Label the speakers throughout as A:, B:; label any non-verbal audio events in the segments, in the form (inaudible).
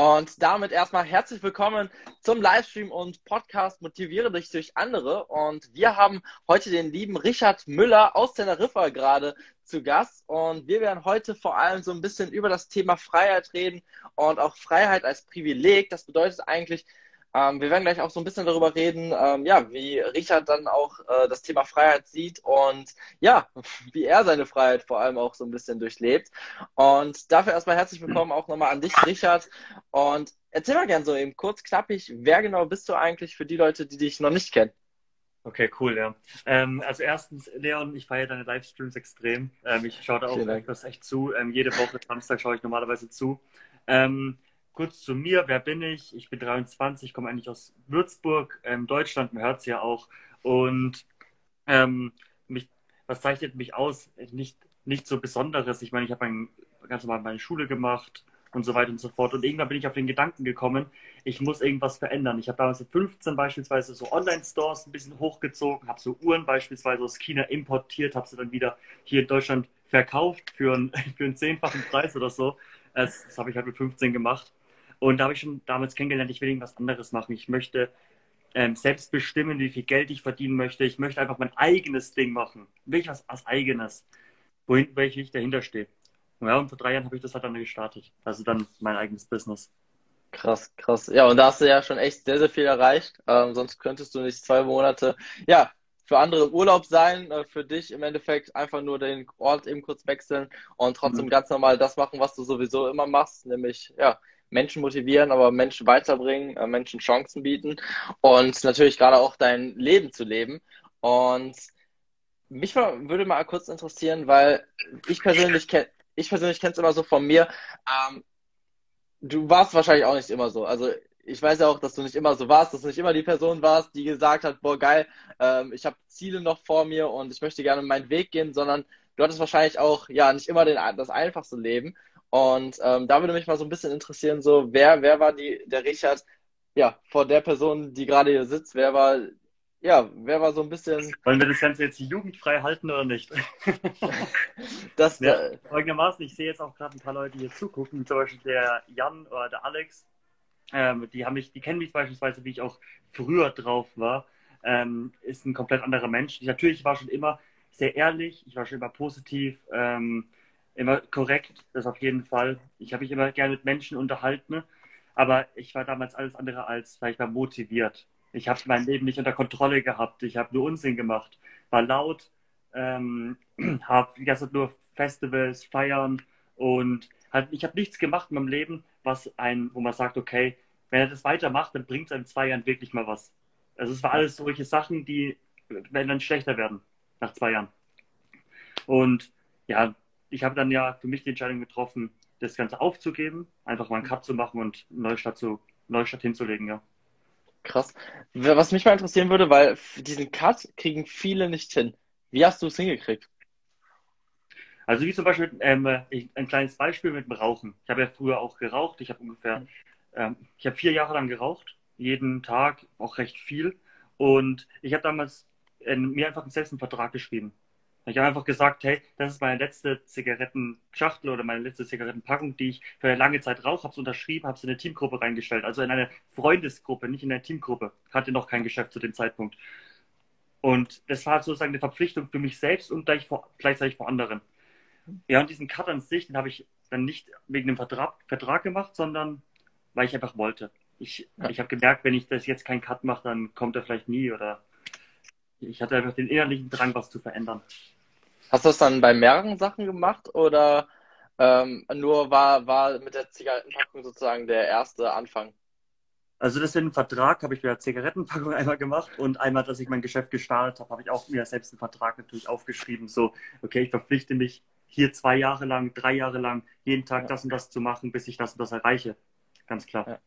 A: Und damit erstmal herzlich willkommen zum Livestream und Podcast Motiviere dich durch andere. Und wir haben heute den lieben Richard Müller aus Teneriffa gerade zu Gast. Und wir werden heute vor allem so ein bisschen über das Thema Freiheit reden und auch Freiheit als Privileg. Das bedeutet eigentlich, ähm, wir werden gleich auch so ein bisschen darüber reden, ähm, ja, wie Richard dann auch äh, das Thema Freiheit sieht und ja, (laughs) wie er seine Freiheit vor allem auch so ein bisschen durchlebt. Und dafür erstmal herzlich willkommen auch nochmal an dich, Richard. Und erzähl mal gerne so eben kurz, knappig, wer genau bist du eigentlich für die Leute, die dich noch nicht kennen?
B: Okay, cool, ja. Ähm, also erstens, Leon, ich feiere deine Livestreams extrem. Ähm, ich schaue da auch das echt zu. Ähm, jede Woche Samstag schaue ich normalerweise zu. Ähm, kurz zu mir, wer bin ich? Ich bin 23, komme eigentlich aus Würzburg, ähm, Deutschland, man hört es ja auch. Und ähm, mich, was zeichnet mich aus? Nicht, nicht so Besonderes. Ich meine, ich habe ein, ganz normal meine Schule gemacht und so weiter und so fort. Und irgendwann bin ich auf den Gedanken gekommen, ich muss irgendwas verändern. Ich habe damals mit 15 beispielsweise so Online-Stores ein bisschen hochgezogen, habe so Uhren beispielsweise aus China importiert, habe sie dann wieder hier in Deutschland verkauft für einen, (laughs) für einen zehnfachen Preis oder so. Das, das habe ich halt mit 15 gemacht. Und da habe ich schon damals kennengelernt, ich will irgendwas anderes machen. Ich möchte ähm, selbst bestimmen, wie viel Geld ich verdienen möchte. Ich möchte einfach mein eigenes Ding machen. Will ich was als eigenes, wohin, welche ich dahinter stehe. Und ja, und vor drei Jahren habe ich das halt dann gestartet. Also dann mein eigenes Business.
A: Krass, krass. Ja, und da hast du ja schon echt sehr, sehr viel erreicht. Ähm, sonst könntest du nicht zwei Monate, ja, für andere Urlaub sein, äh, für dich im Endeffekt einfach nur den Ort eben kurz wechseln und trotzdem mhm. ganz normal das machen, was du sowieso immer machst, nämlich, ja, Menschen motivieren, aber Menschen weiterbringen, äh, Menschen Chancen bieten und natürlich gerade auch dein Leben zu leben. Und mich würde mal kurz interessieren, weil ich persönlich kenne, ich persönlich kenne es immer so von mir. Ähm, du warst wahrscheinlich auch nicht immer so. Also ich weiß ja auch, dass du nicht immer so warst, dass du nicht immer die Person warst, die gesagt hat, boah geil, ähm, ich habe Ziele noch vor mir und ich möchte gerne meinen Weg gehen, sondern du hattest wahrscheinlich auch ja nicht immer den, das einfachste Leben. Und ähm, da würde mich mal so ein bisschen interessieren, so wer, wer war die, der Richard, ja, vor der Person, die gerade hier sitzt, wer war, ja, wer war so ein bisschen. (laughs)
B: Wollen wir das Ganze jetzt jugendfrei halten oder nicht? (laughs) das ja, äh, folgendermaßen, ich sehe jetzt auch gerade ein paar Leute hier zugucken, zum Beispiel der Jan oder der Alex. Ähm, die haben mich, die kennen mich beispielsweise, wie ich auch früher drauf war. Ähm, ist ein komplett anderer Mensch. Ich, natürlich war schon immer sehr ehrlich, ich war schon immer positiv. Ähm, immer korrekt, das auf jeden Fall. Ich habe mich immer gerne mit Menschen unterhalten, aber ich war damals alles andere als, sag mal, motiviert. Ich habe mein Leben nicht unter Kontrolle gehabt. Ich habe nur Unsinn gemacht, war laut, ähm, habe die ganze Zeit nur Festivals, Feiern und halt, ich habe nichts gemacht in meinem Leben, was ein, wo man sagt, okay, wenn er das weitermacht, dann bringt es in zwei Jahren wirklich mal was. Also es war alles solche Sachen, die werden dann schlechter werden nach zwei Jahren. Und ja, ich habe dann ja für mich die Entscheidung getroffen, das Ganze aufzugeben, einfach mal einen Cut zu machen und Neustadt, zu, Neustadt hinzulegen, ja.
A: Krass. Was mich mal interessieren würde, weil diesen Cut kriegen viele nicht hin. Wie hast du es hingekriegt?
B: Also wie zum Beispiel ähm, ein kleines Beispiel mit dem Rauchen. Ich habe ja früher auch geraucht. Ich habe ungefähr, ähm, ich habe vier Jahre lang geraucht, jeden Tag auch recht viel. Und ich habe damals äh, mir einfach selbst einen Vertrag geschrieben. Ich habe einfach gesagt, hey, das ist meine letzte Zigarettenschachtel oder meine letzte Zigarettenpackung, die ich für eine lange Zeit rauche, habe es unterschrieben, habe es in eine Teamgruppe reingestellt, also in eine Freundesgruppe, nicht in eine Teamgruppe. Hatte noch kein Geschäft zu dem Zeitpunkt. Und das war sozusagen eine Verpflichtung für mich selbst und gleich vor, gleichzeitig vor anderen. Ja, und diesen Cut an sich, den habe ich dann nicht wegen dem Vertrag, Vertrag gemacht, sondern weil ich einfach wollte. Ich, ja. ich habe gemerkt, wenn ich das jetzt keinen Cut mache, dann kommt er vielleicht nie oder ich hatte einfach den innerlichen Drang, was zu verändern.
A: Hast du das dann bei mehreren Sachen gemacht oder ähm, nur war, war mit der Zigarettenpackung sozusagen der erste Anfang?
B: Also das in Vertrag habe ich mit der Zigarettenpackung (laughs) einmal gemacht und einmal, dass ich mein Geschäft gestartet habe, habe ich auch mir selbst einen Vertrag natürlich aufgeschrieben. So, okay, ich verpflichte mich hier zwei Jahre lang, drei Jahre lang, jeden Tag ja. das und das zu machen, bis ich das und das erreiche. Ganz klar.
A: Ja.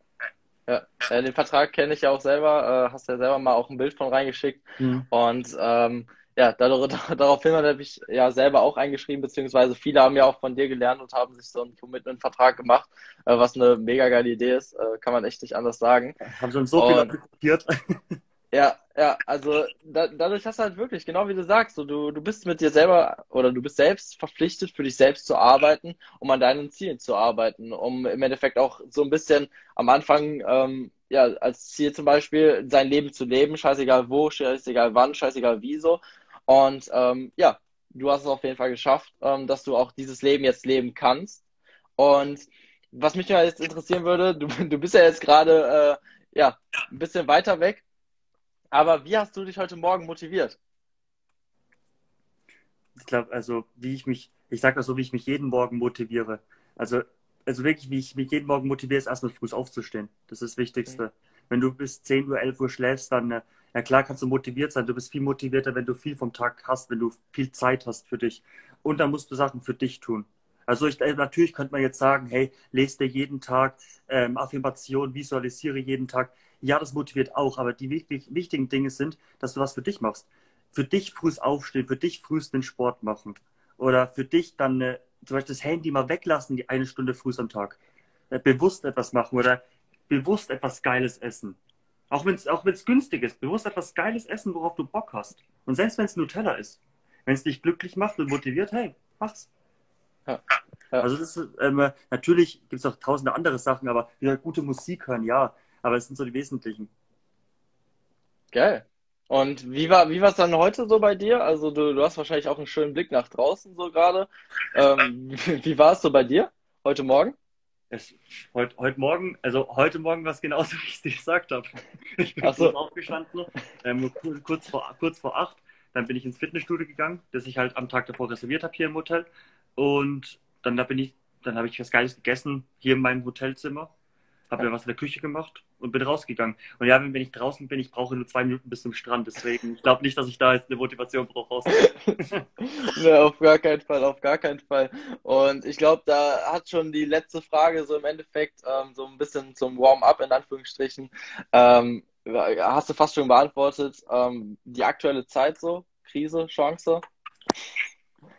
A: Ja, äh, den Vertrag kenne ich ja auch selber, äh, hast ja selber mal auch ein Bild von reingeschickt. Mhm. Und ähm, ja, (laughs) daraufhin habe ich ja selber auch eingeschrieben, beziehungsweise viele haben ja auch von dir gelernt und haben sich so einen Commitment-Vertrag gemacht, äh, was eine mega geile Idee ist, kann man echt nicht anders sagen.
B: Haben schon so viel kopiert. (laughs)
A: Ja, ja, also da, dadurch hast du halt wirklich, genau wie du sagst, so, du, du bist mit dir selber oder du bist selbst verpflichtet, für dich selbst zu arbeiten, um an deinen Zielen zu arbeiten, um im Endeffekt auch so ein bisschen am Anfang, ähm, ja, als Ziel zum Beispiel sein Leben zu leben, scheißegal wo, scheißegal wann, scheißegal wieso. Und ähm, ja, du hast es auf jeden Fall geschafft, ähm, dass du auch dieses Leben jetzt leben kannst. Und was mich jetzt interessieren würde, du, (laughs) du bist ja jetzt gerade äh, ja, ein bisschen weiter weg aber wie hast du dich heute Morgen motiviert?
B: Ich glaube, also wie ich mich, ich sage das so, wie ich mich jeden Morgen motiviere. Also, also wirklich, wie ich mich jeden Morgen motiviere, ist erstmal früh aufzustehen. Das ist das Wichtigste. Okay. Wenn du bis 10 Uhr, 11 Uhr schläfst, dann, äh, ja klar kannst du motiviert sein. Du bist viel motivierter, wenn du viel vom Tag hast, wenn du viel Zeit hast für dich. Und dann musst du Sachen für dich tun. Also ich, äh, natürlich könnte man jetzt sagen, hey, lese dir jeden Tag ähm, Affirmation, visualisiere jeden Tag. Ja, das motiviert auch, aber die wichtig, wichtigen Dinge sind, dass du was für dich machst. Für dich frühs aufstehen, für dich frühs den Sport machen. Oder für dich dann äh, zum Beispiel das Handy mal weglassen, die eine Stunde früh am Tag. Äh, bewusst etwas machen oder bewusst etwas Geiles essen. Auch wenn es auch wenn's günstig ist, bewusst etwas Geiles essen, worauf du Bock hast. Und selbst wenn es Nutella ist. Wenn es dich glücklich macht und motiviert, hey, mach's. Ja. Ja. Also das ist, ähm, natürlich gibt es auch tausende andere Sachen, aber wieder gute Musik hören, ja. Aber es sind so die wesentlichen.
A: Geil. Und wie war wie es dann heute so bei dir? Also du, du hast wahrscheinlich auch einen schönen Blick nach draußen so gerade. Ähm, (laughs) wie war es so bei dir heute Morgen?
B: Es, heute, heute Morgen, also heute Morgen war es genauso, (laughs) wie ich es dir gesagt habe. Ich bin so. aufgestanden, ähm, kurz, vor, kurz vor acht. Dann bin ich ins Fitnessstudio gegangen, das ich halt am Tag davor reserviert habe hier im Hotel. Und dann da bin ich, dann habe ich was Geiles gegessen hier in meinem Hotelzimmer habe mir was in der Küche gemacht und bin rausgegangen. Und ja, wenn, ich draußen bin, ich brauche nur zwei Minuten bis zum Strand. Deswegen, ich glaube nicht, dass ich da jetzt eine Motivation brauche. (laughs)
A: ne, auf gar keinen Fall, auf gar keinen Fall. Und ich glaube, da hat schon die letzte Frage so im Endeffekt ähm, so ein bisschen zum Warm-up in Anführungsstrichen. Ähm, hast du fast schon beantwortet. Ähm, die aktuelle Zeit so, Krise, Chance?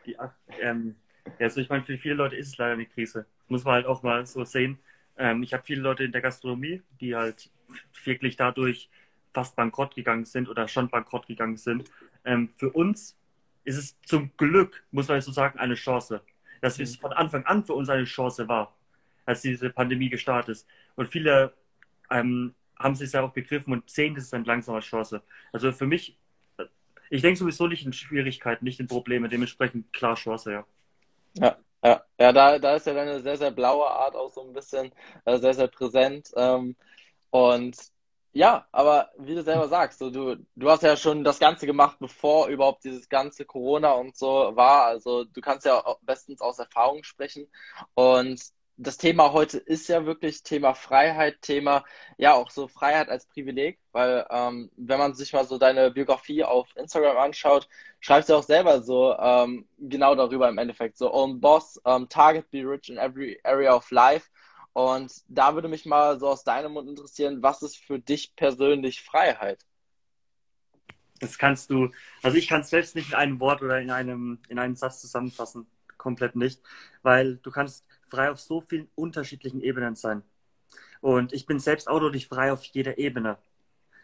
B: Die, ähm, ja, also ich meine, für viele Leute ist es leider eine Krise. muss man halt auch mal so sehen. Ähm, ich habe viele Leute in der Gastronomie, die halt wirklich dadurch fast bankrott gegangen sind oder schon bankrott gegangen sind. Ähm, für uns ist es zum Glück, muss man so sagen, eine Chance. Dass es mhm. von Anfang an für uns eine Chance war, als diese Pandemie gestartet ist. Und viele ähm, haben es ja auch begriffen und sehen, das ist eine langsame Chance. Also für mich, ich denke sowieso nicht in Schwierigkeiten, nicht in Probleme, dementsprechend klar Chance, ja.
A: Ja, ja, ja da, da ist ja deine sehr, sehr blaue Art auch so ein bisschen äh, sehr, sehr präsent. Ähm, und ja, aber wie du selber sagst, so, du, du hast ja schon das Ganze gemacht, bevor überhaupt dieses ganze Corona und so war. Also du kannst ja bestens aus Erfahrung sprechen. Und das Thema heute ist ja wirklich Thema Freiheit, Thema, ja, auch so Freiheit als Privileg, weil ähm, wenn man sich mal so deine Biografie auf Instagram anschaut, schreibst du auch selber so ähm, genau darüber im Endeffekt, so Own Boss, ähm, Target Be Rich in every area of life. Und da würde mich mal so aus deinem Mund interessieren, was ist für dich persönlich Freiheit?
B: Das kannst du, also ich kann es selbst nicht in einem Wort oder in einem, in einem Satz zusammenfassen, komplett nicht, weil du kannst frei auf so vielen unterschiedlichen Ebenen sein. Und ich bin selbst auch nicht frei auf jeder Ebene.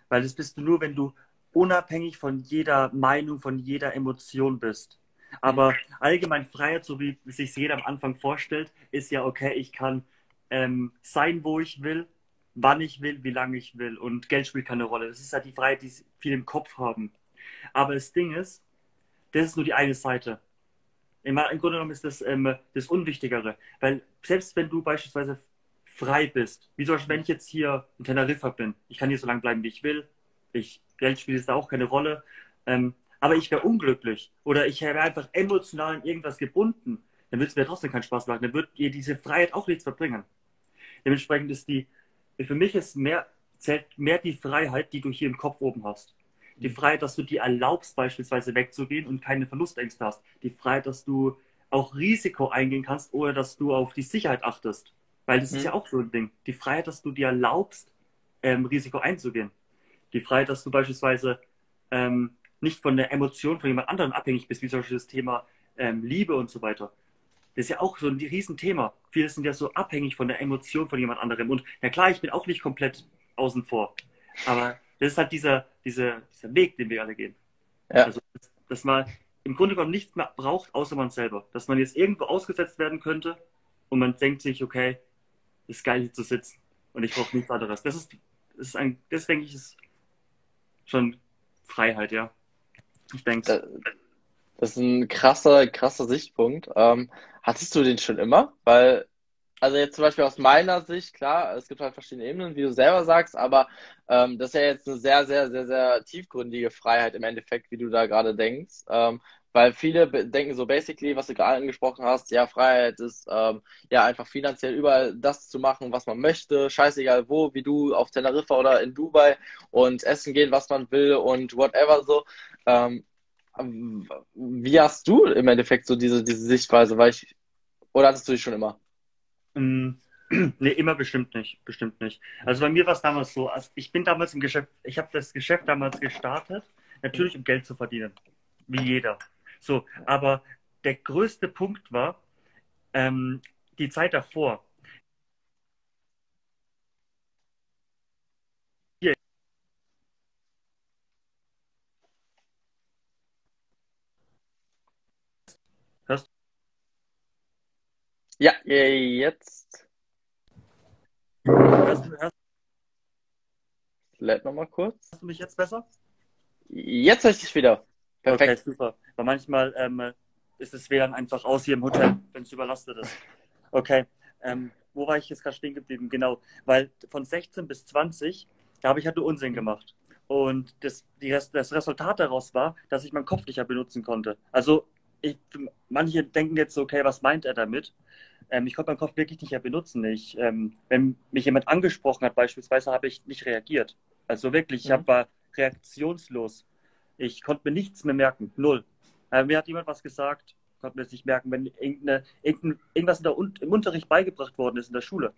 B: Weil das bist du nur, wenn du unabhängig von jeder Meinung, von jeder Emotion bist. Aber allgemein Freiheit, so wie sich jeder am Anfang vorstellt, ist ja okay, ich kann ähm, sein, wo ich will, wann ich will, wie lange ich will. Und Geld spielt keine Rolle. Das ist halt die Freiheit, die viele im Kopf haben. Aber das Ding ist, das ist nur die eine Seite. Im, Grunde genommen ist das ähm, das Unwichtigere. Weil selbst wenn du beispielsweise frei bist, wie zum Beispiel, wenn ich jetzt hier in Teneriffa bin, ich kann hier so lange bleiben, wie ich will, ich, Geld spielt da auch keine Rolle, ähm, aber ich wäre unglücklich oder ich wäre einfach emotional in irgendwas gebunden, dann würde es mir trotzdem keinen Spaß machen, dann würde dir diese Freiheit auch nichts verbringen. Dementsprechend ist die, für mich ist mehr, zählt mehr die Freiheit, die du hier im Kopf oben hast. Die Freiheit, dass du dir erlaubst, beispielsweise wegzugehen und keine Verlustängste hast. Die Freiheit, dass du auch Risiko eingehen kannst, ohne dass du auf die Sicherheit achtest. Weil das mhm. ist ja auch so ein Ding. Die Freiheit, dass du dir erlaubst, ähm, Risiko einzugehen. Die Freiheit, dass du beispielsweise ähm, nicht von der Emotion von jemand anderem abhängig bist, wie zum Beispiel das Thema ähm, Liebe und so weiter. Das ist ja auch so ein Riesenthema. Viele sind ja so abhängig von der Emotion von jemand anderem. Und ja klar, ich bin auch nicht komplett außen vor. Aber das ist halt dieser, dieser, dieser Weg, den wir alle gehen. Ja. Also, dass, man im Grunde genommen nichts mehr braucht, außer man selber. Dass man jetzt irgendwo ausgesetzt werden könnte und man denkt sich, okay, ist geil hier zu sitzen und ich brauche nichts anderes. Das ist, das ist ein, das denke ich, ist schon Freiheit, ja. Ich denke.
A: Das ist ein krasser, krasser Sichtpunkt. Ähm, hattest du den schon immer? Weil, also jetzt zum Beispiel aus meiner Sicht, klar, es gibt halt verschiedene Ebenen, wie du selber sagst, aber ähm, das ist ja jetzt eine sehr, sehr, sehr, sehr tiefgründige Freiheit im Endeffekt, wie du da gerade denkst. Ähm, weil viele denken so basically, was du gerade angesprochen hast, ja, Freiheit ist ähm, ja einfach finanziell überall das zu machen, was man möchte, scheißegal wo, wie du auf Teneriffa oder in Dubai und essen gehen, was man will und whatever so. Ähm, wie hast du im Endeffekt so diese, diese Sichtweise? Weil ich, oder hattest du die schon immer?
B: Mm, (clears throat) nee, immer bestimmt nicht. Bestimmt nicht. Also bei mir war es damals so, also ich bin damals im Geschäft, ich habe das Geschäft damals gestartet, natürlich um Geld zu verdienen. Wie jeder. So, aber der größte Punkt war ähm, die Zeit davor.
A: Hörst Ja, jetzt. Hörst du, hörst Lädt nochmal kurz.
B: Hörst du mich jetzt besser?
A: Jetzt höre ich dich wieder.
B: Perfekt. Okay, super. Weil manchmal ähm, ist das WLAN einfach aus hier im Hotel, wenn es überlastet ist. Okay. Ähm, wo war ich jetzt gerade stehen geblieben? Genau. Weil von 16 bis 20, da habe ich halt nur Unsinn gemacht. Und das, die, das Resultat daraus war, dass ich meinen Kopf nicht mehr benutzen konnte. Also ich, manche denken jetzt so, okay, was meint er damit? Ähm, ich konnte meinen Kopf wirklich nicht mehr benutzen. Ich, ähm, wenn mich jemand angesprochen hat, beispielsweise, habe ich nicht reagiert. Also wirklich, ich mhm. war reaktionslos. Ich konnte mir nichts mehr merken. Null. Äh, mir hat jemand was gesagt, konnte mir das nicht merken, wenn irgendeine, irgendwas in der, im Unterricht beigebracht worden ist in der Schule.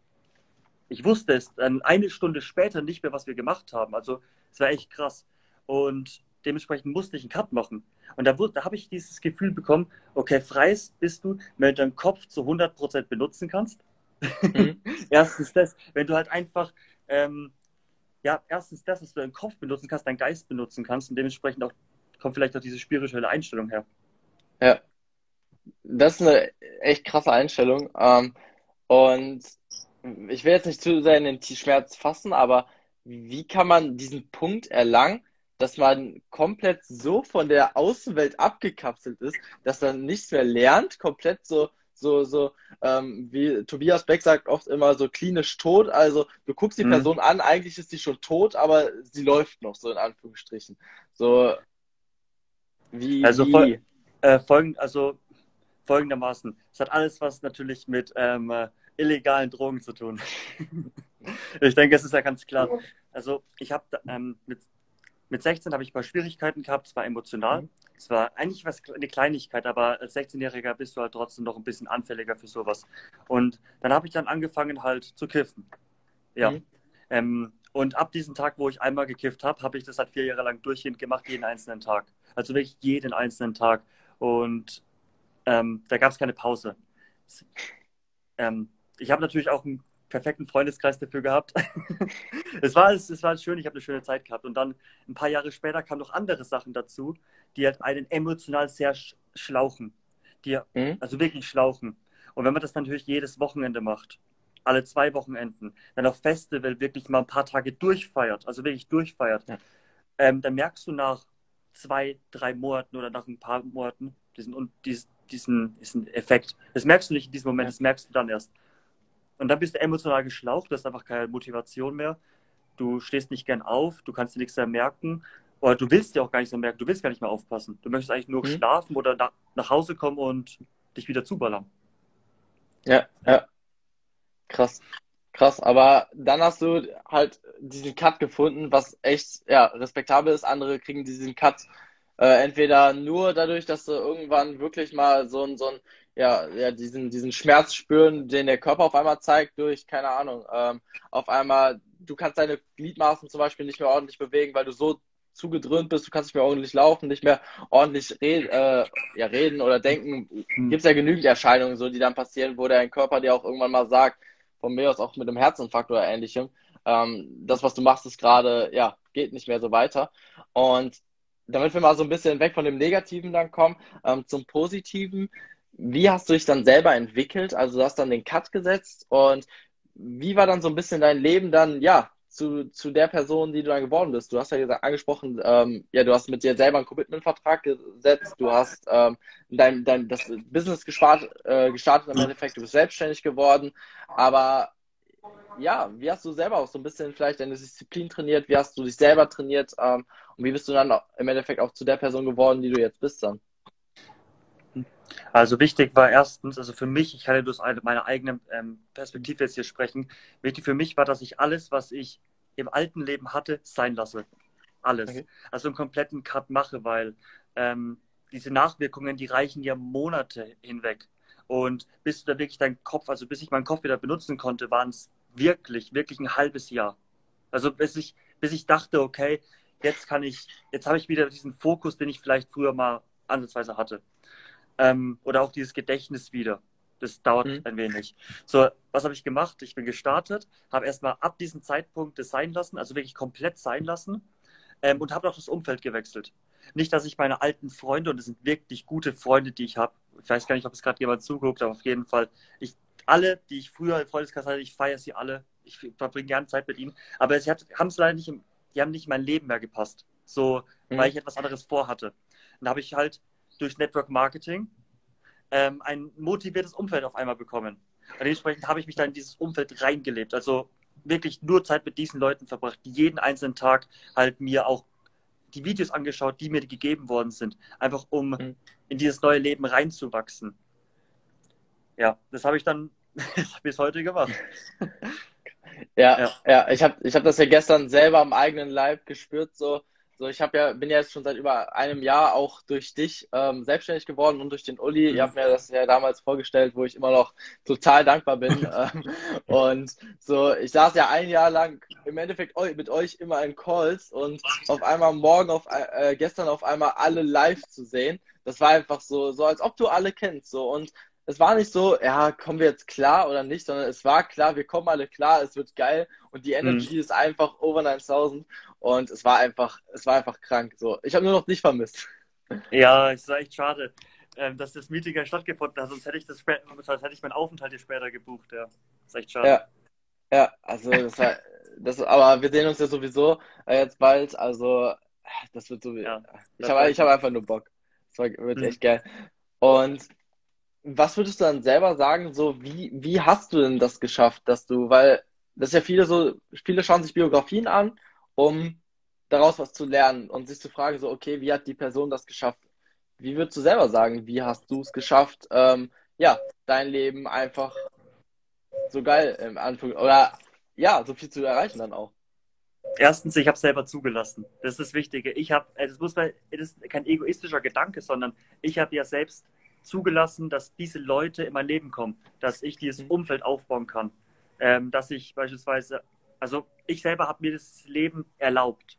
B: Ich wusste es dann eine Stunde später nicht mehr, was wir gemacht haben. Also es war echt krass. Und dementsprechend musste ich einen Cut machen. Und da, da habe ich dieses Gefühl bekommen, okay, freist bist du, wenn du deinen Kopf zu 100% benutzen kannst. Mhm. (laughs) Erstens das, wenn du halt einfach ähm, ja, erstens das, dass du deinen Kopf benutzen kannst, deinen Geist benutzen kannst und dementsprechend auch kommt vielleicht auch diese spirituelle Einstellung her.
A: Ja, das ist eine echt krasse Einstellung. Ähm, und ich will jetzt nicht zu sehr in den Schmerz fassen, aber wie kann man diesen Punkt erlangen, dass man komplett so von der Außenwelt abgekapselt ist, dass man nichts mehr lernt, komplett so so, so ähm, wie Tobias Beck sagt oft immer so klinisch tot. Also du guckst die mhm. Person an, eigentlich ist sie schon tot, aber sie läuft noch, so in Anführungsstrichen. So
B: wie. Also, wie? Äh, folgend, also folgendermaßen. Es hat alles was natürlich mit ähm, äh, illegalen Drogen zu tun. (laughs) ich denke, es ist ja ganz klar. Also ich habe ähm, mit mit 16 habe ich ein paar Schwierigkeiten gehabt, es war emotional. Mhm. Es war eigentlich was, eine Kleinigkeit, aber als 16-Jähriger bist du halt trotzdem noch ein bisschen anfälliger für sowas. Und dann habe ich dann angefangen halt zu kiffen. Ja. Mhm. Ähm, und ab diesem Tag, wo ich einmal gekifft habe, habe ich das halt vier Jahre lang durchgehend gemacht, jeden einzelnen Tag. Also wirklich jeden einzelnen Tag. Und ähm, da gab es keine Pause. Ähm, ich habe natürlich auch ein perfekten Freundeskreis dafür gehabt. (laughs) es, war, es war schön, ich habe eine schöne Zeit gehabt. Und dann ein paar Jahre später kamen noch andere Sachen dazu, die halt einen emotional sehr schlauchen. Die, mhm. Also wirklich schlauchen. Und wenn man das natürlich jedes Wochenende macht, alle zwei Wochenenden, dann auf Festival wirklich mal ein paar Tage durchfeiert, also wirklich durchfeiert, ja. ähm, dann merkst du nach zwei, drei Monaten oder nach ein paar Monaten diesen, diesen, diesen Effekt. Das merkst du nicht in diesem Moment, das merkst du dann erst. Und dann bist du emotional geschlaucht, du hast einfach keine Motivation mehr. Du stehst nicht gern auf, du kannst dir nichts mehr merken. Oder du willst dir auch gar nicht so merken, du willst gar nicht mehr aufpassen. Du möchtest eigentlich nur mhm. schlafen oder nach, nach Hause kommen und dich wieder zuballern.
A: Ja, ja. Krass. Krass, aber dann hast du halt diesen Cut gefunden, was echt ja, respektabel ist. Andere kriegen diesen Cut äh, entweder nur dadurch, dass du irgendwann wirklich mal so ein, so ein ja, ja, diesen, diesen Schmerz spüren, den der Körper auf einmal zeigt durch, keine Ahnung, ähm, auf einmal, du kannst deine Gliedmaßen zum Beispiel nicht mehr ordentlich bewegen, weil du so zugedröhnt bist, du kannst nicht mehr ordentlich laufen, nicht mehr ordentlich red, äh, ja, reden oder denken. Mhm. Gibt es ja genügend Erscheinungen, so, die dann passieren, wo dein Körper dir auch irgendwann mal sagt, von mir aus auch mit einem Herzinfarkt oder ähnlichem, ähm, das, was du machst, ist gerade, ja, geht nicht mehr so weiter. Und damit wir mal so ein bisschen weg von dem Negativen dann kommen, ähm, zum Positiven. Wie hast du dich dann selber entwickelt? Also du hast dann den Cut gesetzt und wie war dann so ein bisschen dein Leben dann, ja, zu, zu der Person, die du dann geworden bist? Du hast ja gesagt, angesprochen, ähm, ja, du hast mit dir selber einen Commitment-Vertrag gesetzt, du hast ähm, dein, dein, das Business gestartet, äh, gestartet im Endeffekt, du bist selbstständig geworden, aber ja, wie hast du selber auch so ein bisschen vielleicht deine Disziplin trainiert, wie hast du dich selber trainiert ähm, und wie bist du dann im Endeffekt auch zu der Person geworden, die du jetzt bist dann?
B: Also wichtig war erstens, also für mich, ich kann ja durch meine eigene ähm, Perspektive jetzt hier sprechen, wichtig für mich war, dass ich alles, was ich im alten Leben hatte, sein lasse. Alles. Okay. Also einen kompletten Cut mache, weil ähm, diese Nachwirkungen, die reichen ja Monate hinweg. Und bis du da wirklich deinen Kopf, also bis ich meinen Kopf wieder benutzen konnte, waren es wirklich, wirklich ein halbes Jahr. Also bis ich, bis ich dachte, okay, jetzt kann ich, jetzt habe ich wieder diesen Fokus, den ich vielleicht früher mal ansatzweise hatte. Ähm, oder auch dieses Gedächtnis wieder. Das dauert mhm. ein wenig. So, was habe ich gemacht? Ich bin gestartet, habe erstmal ab diesem Zeitpunkt das sein lassen, also wirklich komplett sein lassen ähm, und habe auch das Umfeld gewechselt. Nicht, dass ich meine alten Freunde, und das sind wirklich gute Freunde, die ich habe, ich weiß gar nicht, ob es gerade jemand zuguckt, aber auf jeden Fall, ich, alle, die ich früher im Freundeskreis hatte, ich feiere sie alle, ich verbringe gerne Zeit mit ihnen, aber sie haben es leider nicht, im, die haben nicht in mein Leben mehr gepasst, so, mhm. weil ich etwas anderes vorhatte. Dann habe ich halt durch Network Marketing ähm, ein motiviertes Umfeld auf einmal bekommen. Und dementsprechend habe ich mich dann in dieses Umfeld reingelebt. Also wirklich nur Zeit mit diesen Leuten verbracht, jeden einzelnen Tag halt mir auch die Videos angeschaut, die mir gegeben worden sind, einfach um mhm. in dieses neue Leben reinzuwachsen. Ja, das habe ich dann (laughs) bis heute gemacht.
A: Ja, ja, ja, ich habe ich hab das ja gestern selber am eigenen Leib gespürt, so so, ich habe ja, bin ja jetzt schon seit über einem Jahr auch durch dich ähm, selbstständig geworden und durch den Uli. Mhm. Ihr habt mir das ja damals vorgestellt, wo ich immer noch total dankbar bin. (laughs) ähm, und so, ich saß ja ein Jahr lang im Endeffekt mit euch immer in Calls und auf einmal morgen auf äh, gestern auf einmal alle live zu sehen. Das war einfach so, so als ob du alle kennst. So und es war nicht so, ja, kommen wir jetzt klar oder nicht, sondern es war klar, wir kommen alle klar, es wird geil und die Energy mhm. ist einfach over 9000 und es war einfach, es war einfach krank. So, ich habe nur noch dich vermisst.
B: Ja, es war echt schade, ähm, dass das Meeting ja stattgefunden hat, sonst hätte ich das später, sonst hätte ich meinen Aufenthalt hier später gebucht, ja. Ist echt schade.
A: Ja, ja also das war, das, aber wir sehen uns ja sowieso äh, jetzt bald, also das wird so, ja, ich habe ich hab einfach nur Bock. Das wird mhm. echt geil. Und was würdest du dann selber sagen, so wie, wie hast du denn das geschafft, dass du, weil das ist ja viele so, viele schauen sich Biografien an, um daraus was zu lernen und sich zu fragen, so, okay, wie hat die Person das geschafft? Wie würdest du selber sagen, wie hast du es geschafft, ähm, ja, dein Leben einfach so geil im Anfang oder ja, so viel zu erreichen dann auch?
B: Erstens, ich habe selber zugelassen. Das ist das Wichtige. Ich habe, das muss man, das ist kein egoistischer Gedanke, sondern ich habe ja selbst zugelassen, dass diese Leute in mein Leben kommen, dass ich dieses mhm. Umfeld aufbauen kann, ähm, dass ich beispielsweise, also ich selber habe mir das Leben erlaubt.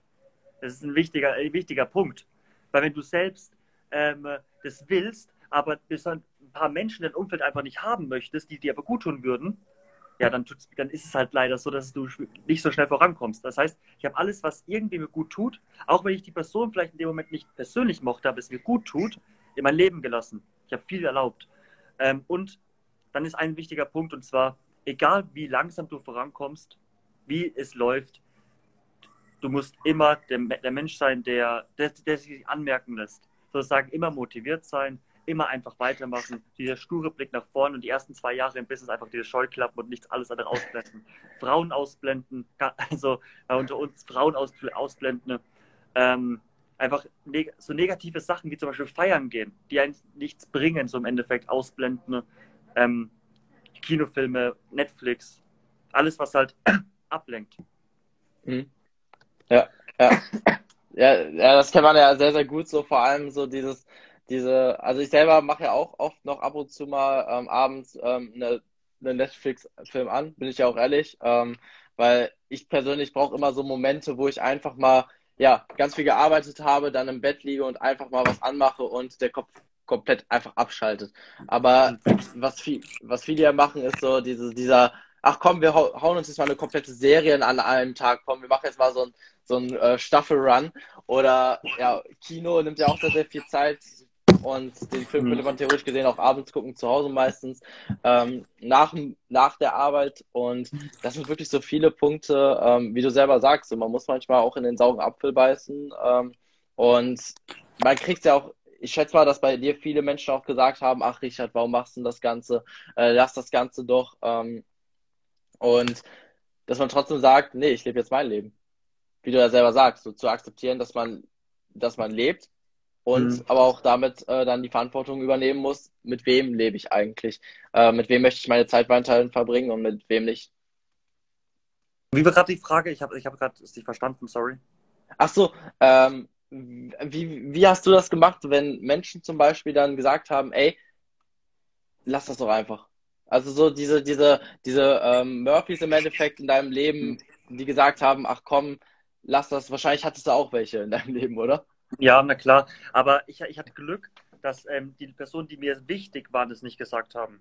B: Das ist ein wichtiger, ein wichtiger Punkt, weil wenn du selbst ähm, das willst, aber bis ein paar Menschen dein Umfeld einfach nicht haben möchtest, die dir aber gut tun würden, ja, dann, dann ist es halt leider so, dass du nicht so schnell vorankommst. Das heißt, ich habe alles, was irgendwie mir gut tut, auch wenn ich die Person vielleicht in dem Moment nicht persönlich mochte, aber es mir gut tut, in mein Leben gelassen. Ich habe viel erlaubt. Ähm, und dann ist ein wichtiger Punkt, und zwar, egal wie langsam du vorankommst, wie es läuft, du musst immer der, der Mensch sein, der, der, der sich anmerken lässt. Sozusagen immer motiviert sein, immer einfach weitermachen, dieser sture Blick nach vorne und die ersten zwei Jahre im Business einfach diese Scheuklappen und nichts alles andere ausblenden. Frauen ausblenden, (laughs) also unter uns Frauen ausblenden, ähm, einfach neg so negative Sachen wie zum Beispiel feiern gehen, die eigentlich nichts bringen, so im Endeffekt ausblenden, ähm, Kinofilme, Netflix, alles, was halt (clears throat) ablenkt.
A: Mhm. Ja, ja. ja, ja, das kennt man ja sehr, sehr gut, so vor allem so dieses, diese, also ich selber mache ja auch oft noch ab und zu mal ähm, abends ähm, eine, eine Netflix-Film an, bin ich ja auch ehrlich, ähm, weil ich persönlich brauche immer so Momente, wo ich einfach mal ja, ganz viel gearbeitet habe, dann im Bett liege und einfach mal was anmache und der Kopf komplett einfach abschaltet. Aber was, viel, was viele ja machen, ist so diese, dieser ach komm, wir hauen uns jetzt mal eine komplette Serie an einem Tag, komm, wir machen jetzt mal so ein, so ein äh, Staffelrun. Oder ja, Kino nimmt ja auch sehr, sehr viel Zeit. Und den Film könnte man theoretisch gesehen auch abends gucken, zu Hause meistens, ähm, nach, nach der Arbeit. Und das sind wirklich so viele Punkte, ähm, wie du selber sagst. Und man muss manchmal auch in den sauren Apfel beißen. Ähm, und man kriegt ja auch ich schätze mal, dass bei dir viele Menschen auch gesagt haben, ach Richard, warum machst du das Ganze? Äh, lass das Ganze doch. Ähm, und dass man trotzdem sagt, nee, ich lebe jetzt mein Leben. Wie du ja selber sagst, so zu akzeptieren, dass man, dass man lebt und mhm. aber auch damit äh, dann die Verantwortung übernehmen muss, mit wem lebe ich eigentlich? Äh, mit wem möchte ich meine Zeit weiterhin verbringen und mit wem nicht?
B: Wie war gerade die Frage? Ich habe ich hab gerade nicht verstanden, sorry.
A: Ach so, ähm, wie, wie hast du das gemacht, wenn Menschen zum Beispiel dann gesagt haben, ey, lass das doch einfach. Also so diese, diese, diese ähm, Murphys im Endeffekt in deinem Leben, die gesagt haben, ach komm, lass das. Wahrscheinlich hattest du auch welche in deinem Leben, oder?
B: Ja, na klar. Aber ich, ich hatte Glück, dass ähm, die Personen, die mir wichtig waren, das nicht gesagt haben.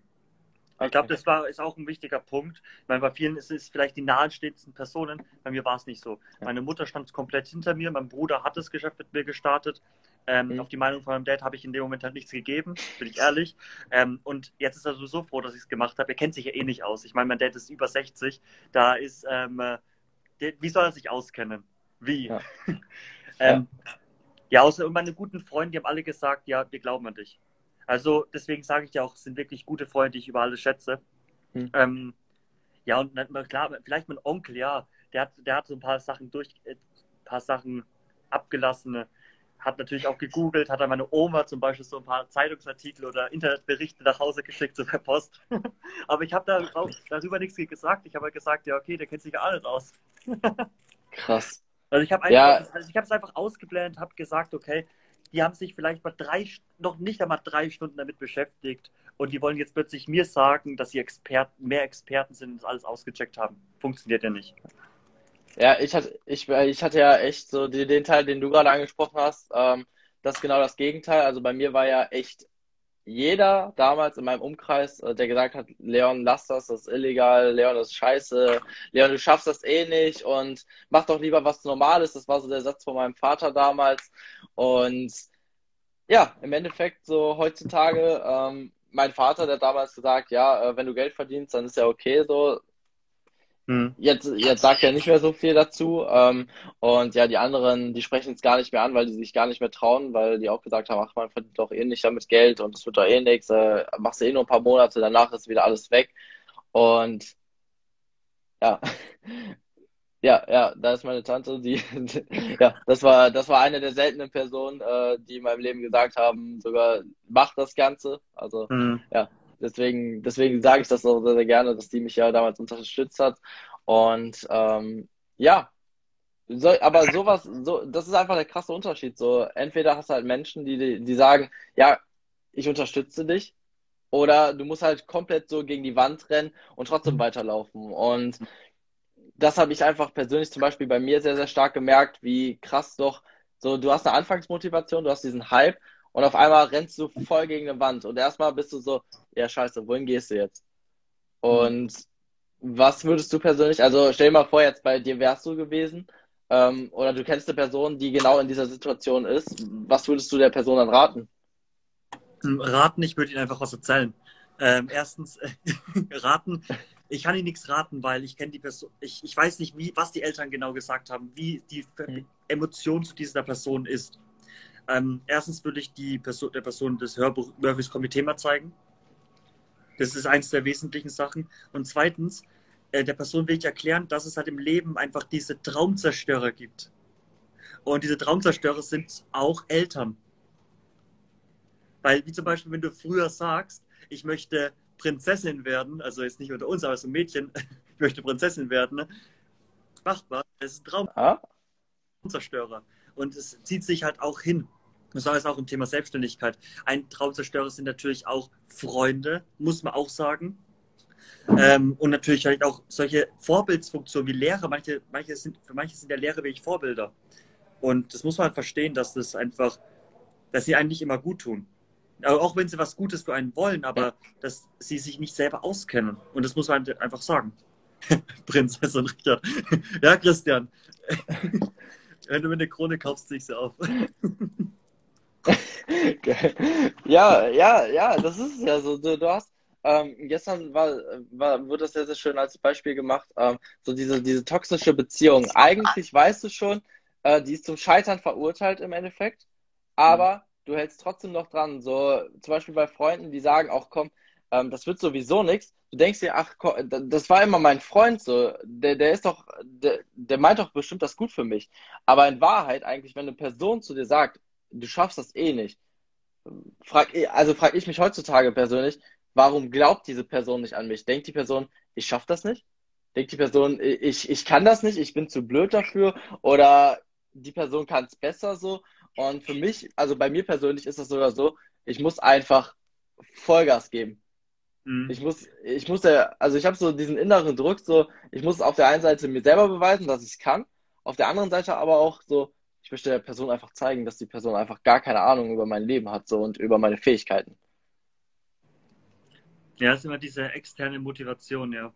B: Okay. Ich glaube, das war, ist auch ein wichtiger Punkt. Weil bei vielen ist es vielleicht die nahestehendsten Personen. Bei mir war es nicht so. Meine Mutter stand komplett hinter mir. Mein Bruder hat das Geschäft mit mir gestartet. Ähm, mhm. Auf die Meinung von meinem Dad habe ich in dem Moment halt nichts gegeben, bin ich ehrlich. Ähm, und jetzt ist er so froh, dass ich es gemacht habe. Er kennt sich ja eh nicht aus. Ich meine, mein Dad ist über 60. Da ist, ähm, äh, der, wie soll er sich auskennen? Wie? Ja. (laughs) ähm, ja, außer meine guten Freunde, die haben alle gesagt, ja, wir glauben an dich. Also deswegen sage ich ja auch, es sind wirklich gute Freunde, die ich über alles schätze. Hm. Ähm, ja, und klar, vielleicht mein Onkel, ja, der hat, der hat so ein paar Sachen durch, äh, paar Sachen abgelassen, hat natürlich auch gegoogelt, hat an meine Oma zum Beispiel so ein paar Zeitungsartikel oder Internetberichte nach Hause geschickt, so per Post. (laughs) Aber ich habe da darüber nichts gesagt. Ich habe halt gesagt, ja, okay, der kennt sich ja alles aus. (laughs)
A: Krass.
B: Also ich habe ja. also es einfach ausgeblendet, habe gesagt, okay, die haben sich vielleicht mal drei, noch nicht einmal drei Stunden damit beschäftigt und die wollen jetzt plötzlich mir sagen, dass sie Experten, mehr Experten sind und das alles ausgecheckt haben. Funktioniert ja nicht.
A: Ja, ich hatte, ich, ich hatte ja echt so den, den Teil, den du gerade angesprochen hast, ähm, das ist genau das Gegenteil. Also bei mir war ja echt jeder damals in meinem Umkreis, äh, der gesagt hat, Leon, lass das, das ist illegal, Leon, das ist scheiße, Leon, du schaffst das eh nicht und mach doch lieber was Normales. Das war so der Satz von meinem Vater damals. Und ja, im Endeffekt so heutzutage, ähm, mein Vater, der damals gesagt, ja, äh, wenn du Geld verdienst, dann ist ja okay so. Hm. Jetzt, jetzt sagt er nicht mehr so viel dazu. Ähm, und ja, die anderen, die sprechen es gar nicht mehr an, weil die sich gar nicht mehr trauen, weil die auch gesagt haben, ach, man verdient doch eh nicht damit Geld und es wird doch eh nichts, äh, machst du eh nur ein paar Monate, danach ist wieder alles weg. Und ja, (laughs) ja, ja, da ist meine Tante, die, (laughs) ja, das war, das war eine der seltenen Personen, äh, die in meinem Leben gesagt haben, sogar mach das Ganze. Also, mhm. ja, deswegen, deswegen sage ich das auch sehr, sehr gerne, dass die mich ja damals unterstützt hat. Und ähm, ja, so, aber sowas, so, das ist einfach der krasse Unterschied. So, entweder hast du halt Menschen, die, die sagen, ja, ich unterstütze dich, oder du musst halt komplett so gegen die Wand rennen und trotzdem weiterlaufen. Und das habe ich einfach persönlich zum Beispiel bei mir sehr, sehr stark gemerkt, wie krass doch so, du hast eine Anfangsmotivation, du hast diesen Hype und auf einmal rennst du voll gegen eine Wand und erstmal bist du so, ja scheiße, wohin gehst du jetzt? Und was würdest du persönlich, also stell dir mal vor, jetzt bei dir wärst du gewesen ähm, oder du kennst eine Person, die genau in dieser Situation ist, was würdest du der Person dann raten?
B: Hm, raten, ich würde ihnen einfach was erzählen. Ähm, erstens, (laughs) raten, ich kann ihnen nichts raten, weil ich kenne die Person, ich, ich weiß nicht, wie, was die Eltern genau gesagt haben, wie die mhm. Emotion zu dieser Person ist. Ähm, erstens würde ich die Person, der Person das Hörbuch Murphys Komitee mal zeigen. Das ist eins der wesentlichen Sachen. Und zweitens, äh, der Person will ich erklären, dass es halt im Leben einfach diese Traumzerstörer gibt. Und diese Traumzerstörer sind auch Eltern. Weil, wie zum Beispiel, wenn du früher sagst, ich möchte Prinzessin werden, also jetzt nicht unter uns, aber so ein Mädchen, (laughs) ich möchte Prinzessin werden, ne? machbar, das ist ein ah? Und es zieht sich halt auch hin. Das war jetzt auch im Thema Selbstständigkeit. Ein Traumzerstörer sind natürlich auch Freunde, muss man auch sagen. Ähm, und natürlich halt auch solche Vorbildsfunktionen wie Lehrer. Manche, manche sind, für manche sind ja Lehrer wirklich Vorbilder. Und das muss man halt verstehen, dass das einfach, dass sie eigentlich immer gut tun. Auch wenn sie was Gutes für einen wollen, aber dass sie sich nicht selber auskennen. Und das muss man halt einfach sagen. (laughs) Prinzessin Richard. (laughs) Ja, Christian. (laughs) Wenn du mir eine Krone kaufst, zieh ich sie auf. (laughs)
A: ja, ja, ja, das ist ja so. Du, du hast ähm, gestern war, war, wurde das sehr, sehr schön als Beispiel gemacht. Ähm, so diese, diese toxische Beziehung. Eigentlich weißt du schon, äh, die ist zum Scheitern verurteilt im Endeffekt, aber mhm. du hältst trotzdem noch dran. So zum Beispiel bei Freunden, die sagen auch, komm, ähm, das wird sowieso nichts. Du denkst dir, ach, das war immer mein Freund, so, der, der ist doch, der, der meint doch bestimmt das gut für mich. Aber in Wahrheit eigentlich, wenn eine Person zu dir sagt, du schaffst das eh nicht, frag, also frage ich mich heutzutage persönlich, warum glaubt diese Person nicht an mich? Denkt die Person, ich schaffe das nicht? Denkt die Person, ich, ich kann das nicht, ich bin zu blöd dafür? Oder die Person kann es besser so? Und für mich, also bei mir persönlich ist das sogar so, ich muss einfach Vollgas geben. Mhm. Ich muss, ich muss ja, also ich habe so diesen inneren Druck, so, ich muss auf der einen Seite mir selber beweisen, dass ich es kann, auf der anderen Seite aber auch so, ich möchte der Person einfach zeigen, dass die Person einfach gar keine Ahnung über mein Leben hat so und über meine Fähigkeiten.
B: Ja, es ist immer diese externe Motivation, ja.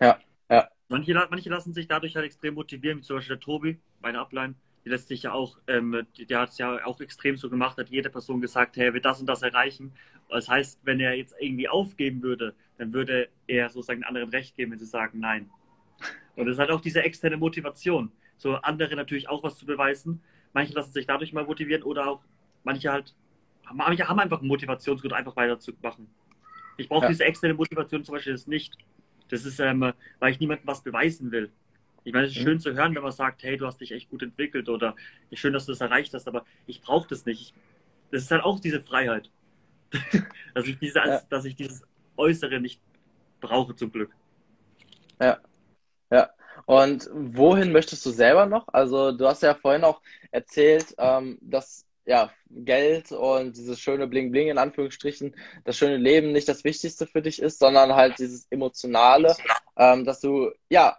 A: Ja, ja.
B: Manche, manche lassen sich dadurch halt extrem motivieren, wie zum Beispiel der Tobi, meine Upline, die lässt sich ja auch, ähm, der hat es ja auch extrem so gemacht, hat jede Person gesagt, hey, er will das und das erreichen. Das heißt, wenn er jetzt irgendwie aufgeben würde, dann würde er sozusagen anderen Recht geben, wenn sie sagen Nein. Und das ist halt auch diese externe Motivation. So andere natürlich auch was zu beweisen. Manche lassen sich dadurch mal motivieren oder auch manche halt, manche haben einfach einen Motivationsgrund, einfach weiterzumachen. Ich brauche ja. diese externe Motivation zum Beispiel nicht. Das ist, ähm, weil ich niemandem was beweisen will. Ich meine, es ist mhm. schön zu hören, wenn man sagt, hey, du hast dich echt gut entwickelt oder schön, dass du das erreicht hast, aber ich brauche das nicht. Ich, das ist halt auch diese Freiheit. (laughs) dass, ich diese, ja. dass ich dieses Äußere nicht brauche, zum Glück.
A: Ja. Ja. Und wohin möchtest du selber noch? Also, du hast ja vorhin auch erzählt, ähm, dass ja, Geld und dieses schöne Bling-Bling in Anführungsstrichen, das schöne Leben nicht das Wichtigste für dich ist, sondern halt dieses Emotionale, ähm, dass du ja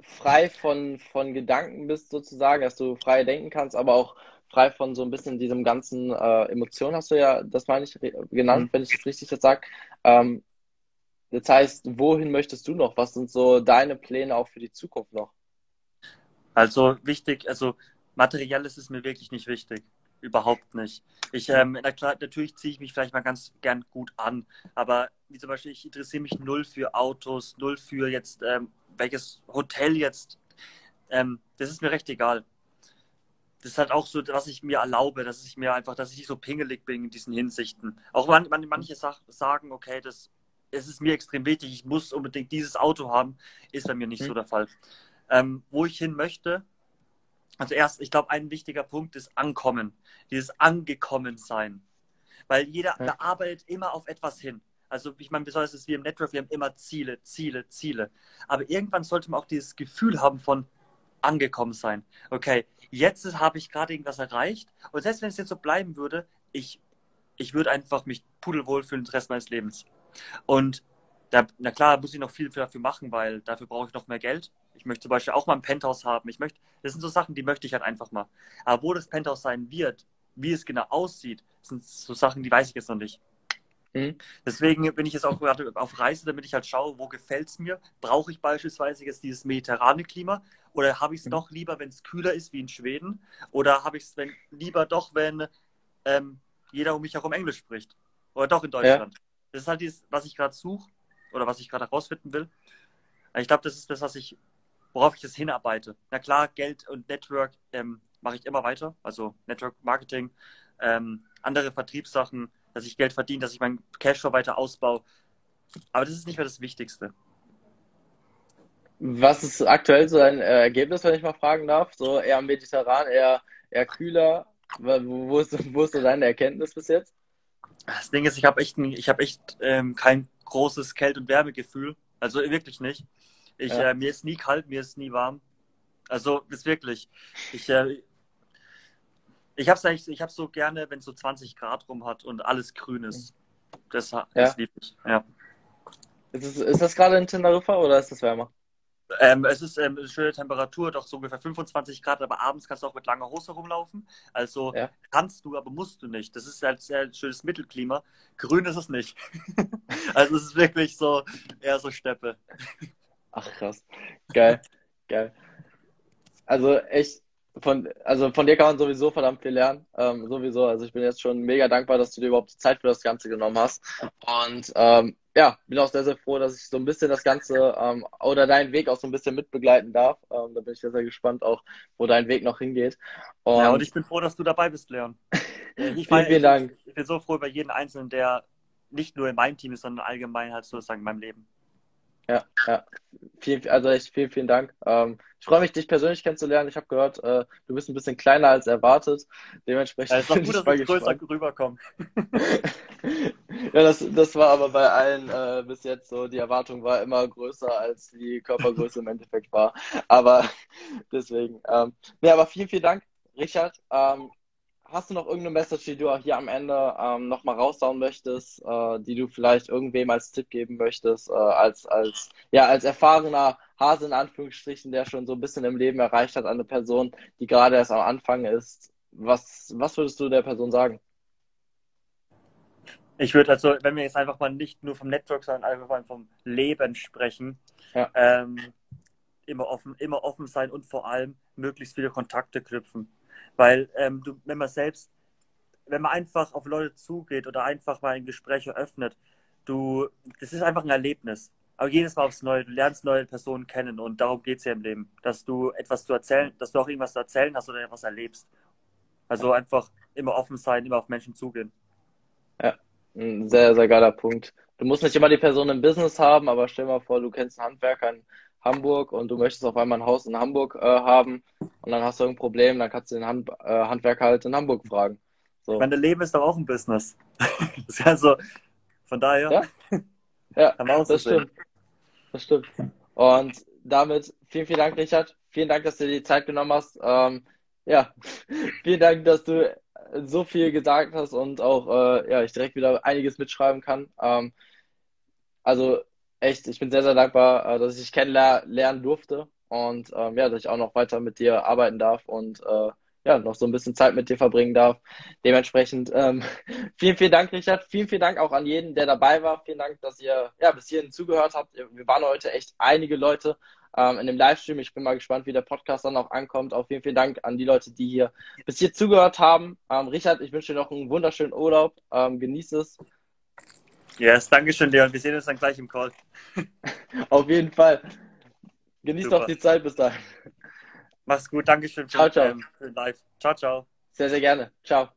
A: frei von, von Gedanken bist sozusagen, dass du frei denken kannst, aber auch frei von so ein bisschen diesem ganzen äh, Emotionen hast du ja, das meine ich genannt, mhm. wenn ich das richtig jetzt sage. Ähm, das heißt, wohin möchtest du noch? Was sind so deine Pläne auch für die Zukunft noch?
B: Also wichtig, also materielles ist mir wirklich nicht wichtig. Überhaupt nicht. Ich, ähm, natürlich ziehe ich mich vielleicht mal ganz gern gut an, aber wie zum Beispiel, ich interessiere mich null für Autos, null für jetzt, ähm, welches Hotel jetzt. Ähm, das ist mir recht egal. Das ist halt auch so, was ich mir erlaube, dass ich mir einfach, dass ich nicht so pingelig bin in diesen Hinsichten. Auch man, man, manche sagen, okay, das, es ist mir extrem wichtig, ich muss unbedingt dieses Auto haben, ist bei mir nicht mhm. so der Fall. Ähm, wo ich hin möchte, also erst, ich glaube, ein wichtiger Punkt ist Ankommen, dieses Angekommensein. Weil jeder ja. arbeitet immer auf etwas hin. Also ich meine, besonders ist wie im Network, wir haben immer Ziele, Ziele, Ziele. Aber irgendwann sollte man auch dieses Gefühl haben von angekommen sein. Okay, jetzt habe ich gerade irgendwas erreicht. Und selbst wenn es jetzt so bleiben würde, ich, ich würde einfach mich pudelwohl fühlen den Rest meines Lebens. Und da, na klar, muss ich noch viel dafür machen, weil dafür brauche ich noch mehr Geld. Ich möchte zum Beispiel auch mal ein Penthouse haben. Ich möchte, das sind so Sachen, die möchte ich halt einfach mal. Aber wo das Penthouse sein wird, wie es genau aussieht, sind so Sachen, die weiß ich jetzt noch nicht. Mhm. Deswegen bin ich jetzt auch gerade auf Reise, damit ich halt schaue, wo gefällt es mir. Brauche ich beispielsweise jetzt dieses mediterrane Klima oder habe ich es mhm. doch lieber, wenn es kühler ist wie in Schweden? Oder habe ich es lieber doch, wenn ähm, jeder um mich herum Englisch spricht? Oder doch in Deutschland? Ja. Das ist halt dieses, was ich gerade suche oder was ich gerade herausfinden will. Ich glaube, das ist das, was ich worauf ich jetzt hinarbeite. Na klar, Geld und Network ähm, mache ich immer weiter, also Network Marketing, ähm, andere Vertriebssachen, dass ich Geld verdiene, dass ich meinen Cashflow weiter ausbaue. Aber das ist nicht mehr das Wichtigste.
A: Was ist aktuell so dein äh, Ergebnis, wenn ich mal fragen darf? So eher mediterran, eher, eher kühler? Wo ist, wo ist so deine Erkenntnis bis jetzt?
B: Das Ding ist, ich habe echt, ich hab echt ähm, kein großes Kälte- und Wärmegefühl. Also wirklich nicht. Ich, ja. äh, mir ist nie kalt, mir ist nie warm. Also ist wirklich. Ich, äh, ich habe es ich hab's so gerne, wenn es so 20 Grad rum hat und alles grün ist. Das, das ja. liebe ich. Ja.
A: Ist, es, ist das gerade in Teneriffa oder ist das wärmer?
B: Ähm, es ist ähm, eine schöne Temperatur, doch so ungefähr 25 Grad, aber abends kannst du auch mit langer Hose rumlaufen. Also ja. kannst du, aber musst du nicht. Das ist halt sehr schönes Mittelklima. Grün ist es nicht. (laughs) also es ist wirklich so eher so Steppe.
A: Ach krass. Geil. Geil. Also echt, von, also von dir kann man sowieso verdammt viel lernen. Ähm, sowieso. Also ich bin jetzt schon mega dankbar, dass du dir überhaupt die Zeit für das Ganze genommen hast. Und ähm, ja, bin auch sehr, sehr froh, dass ich so ein bisschen das Ganze ähm, oder deinen Weg auch so ein bisschen mitbegleiten darf. Ähm, da bin ich sehr, sehr gespannt auch, wo dein Weg noch hingeht.
B: Und, ja, und ich bin froh, dass du dabei bist, Leon. (laughs)
A: Ich vielen, vielen Dank.
B: Ich bin so froh über jeden Einzelnen, der nicht nur in meinem Team ist, sondern allgemein halt sozusagen in meinem Leben.
A: Ja, ja. Viel, also echt vielen, vielen Dank. Ähm, ich freue mich, dich persönlich kennenzulernen. Ich habe gehört, äh, du bist ein bisschen kleiner als erwartet. Dementsprechend. Ja,
B: ist auch gut, dass du größer rüberkommst. (laughs)
A: ja, das, das war aber bei allen äh, bis jetzt so. Die Erwartung war immer größer, als die Körpergröße im Endeffekt war. Aber (laughs) deswegen. Ähm, nee, aber vielen, vielen Dank, Richard. Ähm, hast du noch irgendeine Message, die du hier am Ende ähm, nochmal raushauen möchtest, äh, die du vielleicht irgendwem als Tipp geben möchtest, äh, als, als, ja, als erfahrener Hase in Anführungsstrichen, der schon so ein bisschen im Leben erreicht hat, eine Person, die gerade erst am Anfang ist. Was, was würdest du der Person sagen?
B: Ich würde also, wenn wir jetzt einfach mal nicht nur vom Network, sondern einfach mal vom Leben sprechen, ja. ähm, immer offen, immer offen sein und vor allem möglichst viele Kontakte knüpfen. Weil ähm, du, wenn man selbst, wenn man einfach auf Leute zugeht oder einfach mal ein Gespräch eröffnet, du, das ist einfach ein Erlebnis. Aber jedes Mal aufs Neue, du lernst neue Personen kennen und darum geht es ja im Leben, dass du etwas zu erzählen, dass du auch irgendwas zu erzählen hast oder etwas erlebst. Also einfach immer offen sein, immer auf Menschen zugehen.
A: Ja, ein sehr, sehr geiler Punkt. Du musst nicht immer die Person im Business haben, aber stell dir mal vor, du kennst einen Handwerker, einen Hamburg und du möchtest auf einmal ein Haus in Hamburg äh, haben und dann hast du ein Problem, dann kannst du den Hand, äh, Handwerker halt in Hamburg fragen.
B: So. Ich meine, Leben ist doch auch ein Business. (laughs) das ist also, von daher.
A: Ja, ja (laughs) das stimmt. Das stimmt. Und damit vielen, vielen Dank, Richard. Vielen Dank, dass du dir die Zeit genommen hast. Ähm, ja, (laughs) vielen Dank, dass du so viel gesagt hast und auch äh, ja, ich direkt wieder einiges mitschreiben kann. Ähm, also echt, ich bin sehr, sehr dankbar, äh, dass ich dich kennenlernen durfte und ähm, ja, dass ich auch noch weiter mit dir arbeiten darf und äh, ja, noch so ein bisschen Zeit mit dir verbringen darf. Dementsprechend ähm, (laughs) vielen, vielen Dank, Richard. Vielen, vielen Dank auch an jeden, der dabei war. Vielen Dank, dass ihr ja, bis hierhin zugehört habt. Wir waren heute echt einige Leute ähm, in dem Livestream. Ich bin mal gespannt, wie der Podcast dann auch ankommt. Auch vielen, vielen Dank an die Leute, die hier bis hier zugehört haben. Ähm, Richard, ich wünsche dir noch einen wunderschönen Urlaub. Ähm, genieß es.
B: Yes, danke schön, Leon. Wir sehen uns dann gleich im Call. (laughs)
A: Auf jeden Fall. Genieß doch die Zeit bis dahin.
B: Mach's gut. Dankeschön
A: für, ciao, ciao.
B: Ähm, live. Ciao, ciao.
A: Sehr, sehr gerne. Ciao.